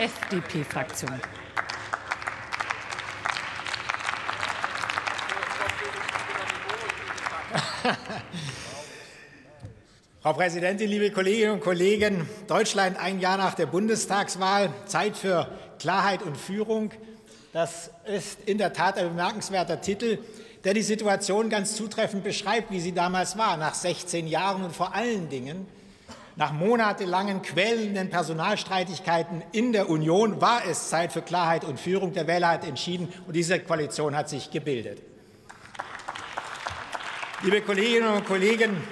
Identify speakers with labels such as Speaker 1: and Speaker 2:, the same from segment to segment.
Speaker 1: FDP-Fraktion.
Speaker 2: Frau Präsidentin, liebe Kolleginnen und Kollegen! Deutschland ein Jahr nach der Bundestagswahl. Zeit für Klarheit und Führung. Das ist in der Tat ein bemerkenswerter Titel, der die Situation ganz zutreffend beschreibt, wie sie damals war, nach 16 Jahren und vor allen Dingen nach monatelangen quälenden Personalstreitigkeiten in der Union war es Zeit für Klarheit und Führung. Der Wähler hat entschieden, und diese Koalition hat sich gebildet. Liebe Kolleginnen und Kollegen,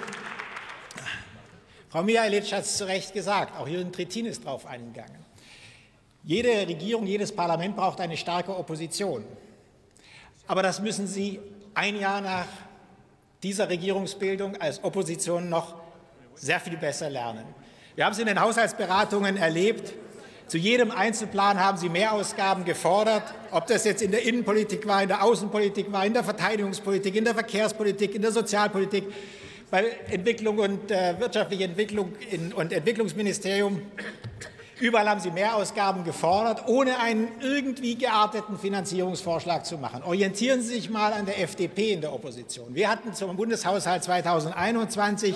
Speaker 2: Frau Mihailic hat es zu Recht gesagt, auch Jürgen Trittin ist darauf eingegangen. Jede Regierung, jedes Parlament braucht eine starke Opposition. Aber das müssen Sie ein Jahr nach dieser Regierungsbildung als Opposition noch sehr viel besser lernen. Wir haben es in den Haushaltsberatungen erlebt. Zu jedem Einzelplan haben Sie Mehrausgaben gefordert, ob das jetzt in der Innenpolitik war, in der Außenpolitik war, in der Verteidigungspolitik, in der Verkehrspolitik, in der Sozialpolitik bei Entwicklung und äh, wirtschaftliche Entwicklung in, und Entwicklungsministerium. Überall haben Sie Mehrausgaben gefordert, ohne einen irgendwie gearteten Finanzierungsvorschlag zu machen. Orientieren Sie sich mal an der FDP in der Opposition. Wir hatten zum Bundeshaushalt 2021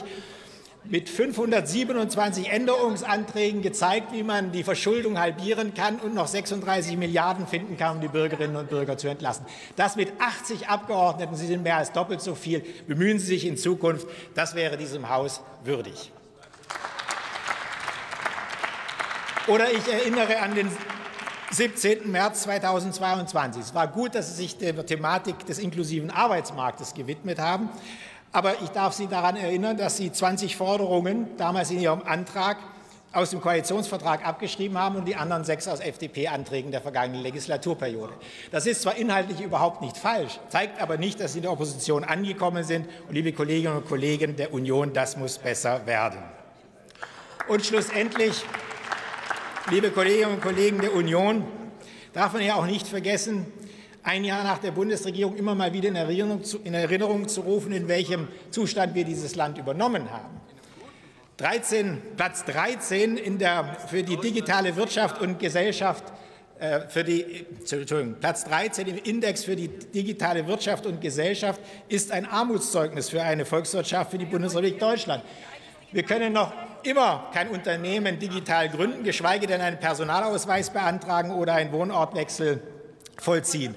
Speaker 2: mit 527 Änderungsanträgen gezeigt, wie man die Verschuldung halbieren kann und noch 36 Milliarden finden kann, um die Bürgerinnen und Bürger zu entlassen. Das mit 80 Abgeordneten, Sie sind mehr als doppelt so viel. Bemühen Sie sich in Zukunft, das wäre diesem Haus würdig. Oder ich erinnere an den 17. März 2022. Es war gut, dass Sie sich der Thematik des inklusiven Arbeitsmarktes gewidmet haben. Aber ich darf Sie daran erinnern, dass Sie 20 Forderungen damals in Ihrem Antrag aus dem Koalitionsvertrag abgeschrieben haben und die anderen sechs aus FDP-Anträgen der vergangenen Legislaturperiode. Das ist zwar inhaltlich überhaupt nicht falsch, zeigt aber nicht, dass Sie in der Opposition angekommen sind. Und liebe Kolleginnen und Kollegen der Union, das muss besser werden. Und schlussendlich, liebe Kolleginnen und Kollegen der Union, darf man ja auch nicht vergessen, ein Jahr nach der Bundesregierung immer mal wieder in Erinnerung, zu, in Erinnerung zu rufen, in welchem Zustand wir dieses Land übernommen haben. 13, Platz 13 in der, für die digitale Wirtschaft und Gesellschaft, äh, für die, Platz 13 im Index für die digitale Wirtschaft und Gesellschaft ist ein Armutszeugnis für eine Volkswirtschaft, für die Bundesrepublik Deutschland. Wir können noch immer kein Unternehmen digital gründen, geschweige denn einen Personalausweis beantragen oder einen Wohnortwechsel vollziehen.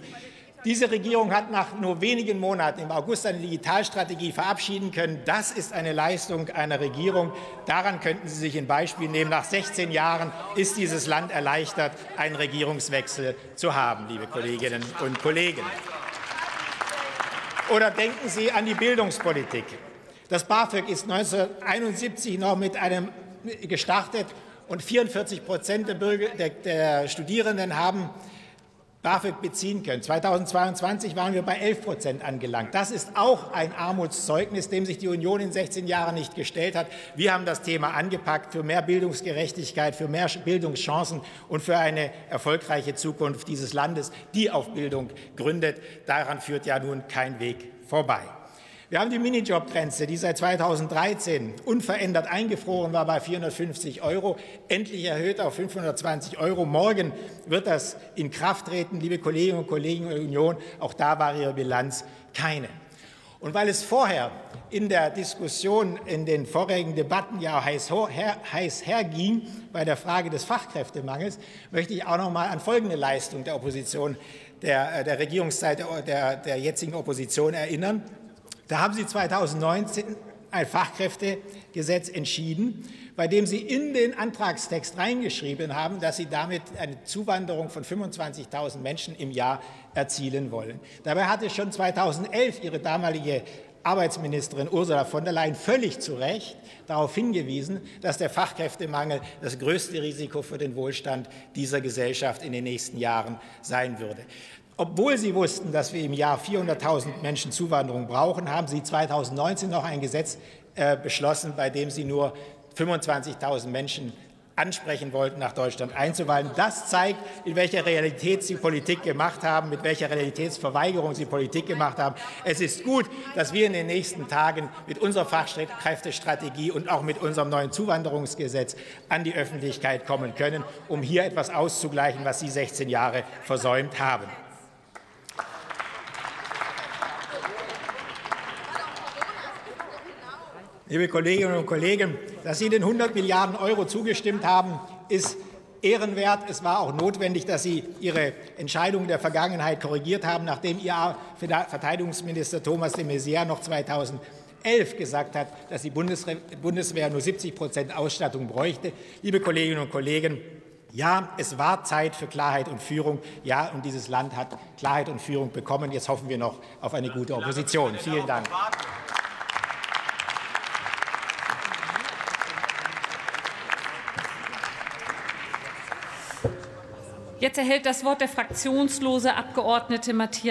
Speaker 2: Diese Regierung hat nach nur wenigen Monaten im August eine Digitalstrategie verabschieden können. Das ist eine Leistung einer Regierung. Daran könnten Sie sich ein Beispiel nehmen. Nach 16 Jahren ist dieses Land erleichtert, einen Regierungswechsel zu haben, liebe Kolleginnen und Kollegen. Oder denken Sie an die Bildungspolitik. Das BAföG ist 1971 noch mit einem gestartet und 44 Prozent der, der Studierenden haben BAföG beziehen können. 2022 waren wir bei 11 Prozent angelangt. Das ist auch ein Armutszeugnis, dem sich die Union in 16 Jahren nicht gestellt hat. Wir haben das Thema angepackt für mehr Bildungsgerechtigkeit, für mehr Bildungschancen und für eine erfolgreiche Zukunft dieses Landes, die auf Bildung gründet. Daran führt ja nun kein Weg vorbei. Wir haben die Minijobgrenze, die seit 2013 unverändert eingefroren war bei 450 Euro, endlich erhöht auf 520 Euro. Morgen wird das in Kraft treten, liebe Kolleginnen und Kollegen der Union. Auch da war Ihre Bilanz keine. Und weil es vorher in der Diskussion in den vorigen Debatten ja heiß, her, heiß herging bei der Frage des Fachkräftemangels, möchte ich auch noch mal an folgende Leistung der Opposition, der, der Regierungszeit der, der jetzigen Opposition erinnern. Da haben Sie 2019 ein Fachkräftegesetz entschieden, bei dem Sie in den Antragstext reingeschrieben haben, dass Sie damit eine Zuwanderung von 25.000 Menschen im Jahr erzielen wollen. Dabei hatte schon 2011 Ihre damalige Arbeitsministerin Ursula von der Leyen völlig zu Recht darauf hingewiesen, dass der Fachkräftemangel das größte Risiko für den Wohlstand dieser Gesellschaft in den nächsten Jahren sein würde. Obwohl Sie wussten, dass wir im Jahr 400.000 Menschen Zuwanderung brauchen, haben Sie 2019 noch ein Gesetz äh, beschlossen, bei dem Sie nur 25.000 Menschen ansprechen wollten, nach Deutschland einzuweilen. Das zeigt, in welcher Realität Sie Politik gemacht haben, mit welcher Realitätsverweigerung Sie Politik gemacht haben. Es ist gut, dass wir in den nächsten Tagen mit unserer Fachkräftestrategie und auch mit unserem neuen Zuwanderungsgesetz an die Öffentlichkeit kommen können, um hier etwas auszugleichen, was Sie 16 Jahre versäumt haben. Liebe Kolleginnen und Kollegen, dass Sie den 100 Milliarden Euro zugestimmt haben, ist ehrenwert. Es war auch notwendig, dass Sie Ihre Entscheidung der Vergangenheit korrigiert haben, nachdem Ihr Verteidigungsminister Thomas de Maizière noch 2011 gesagt hat, dass die Bundeswehr nur 70 Prozent Ausstattung bräuchte. Liebe Kolleginnen und Kollegen, ja, es war Zeit für Klarheit und Führung. Ja, und dieses Land hat Klarheit und Führung bekommen. Jetzt hoffen wir noch auf eine gute Opposition. Vielen Dank.
Speaker 1: Jetzt erhält das Wort der fraktionslose Abgeordnete Matthias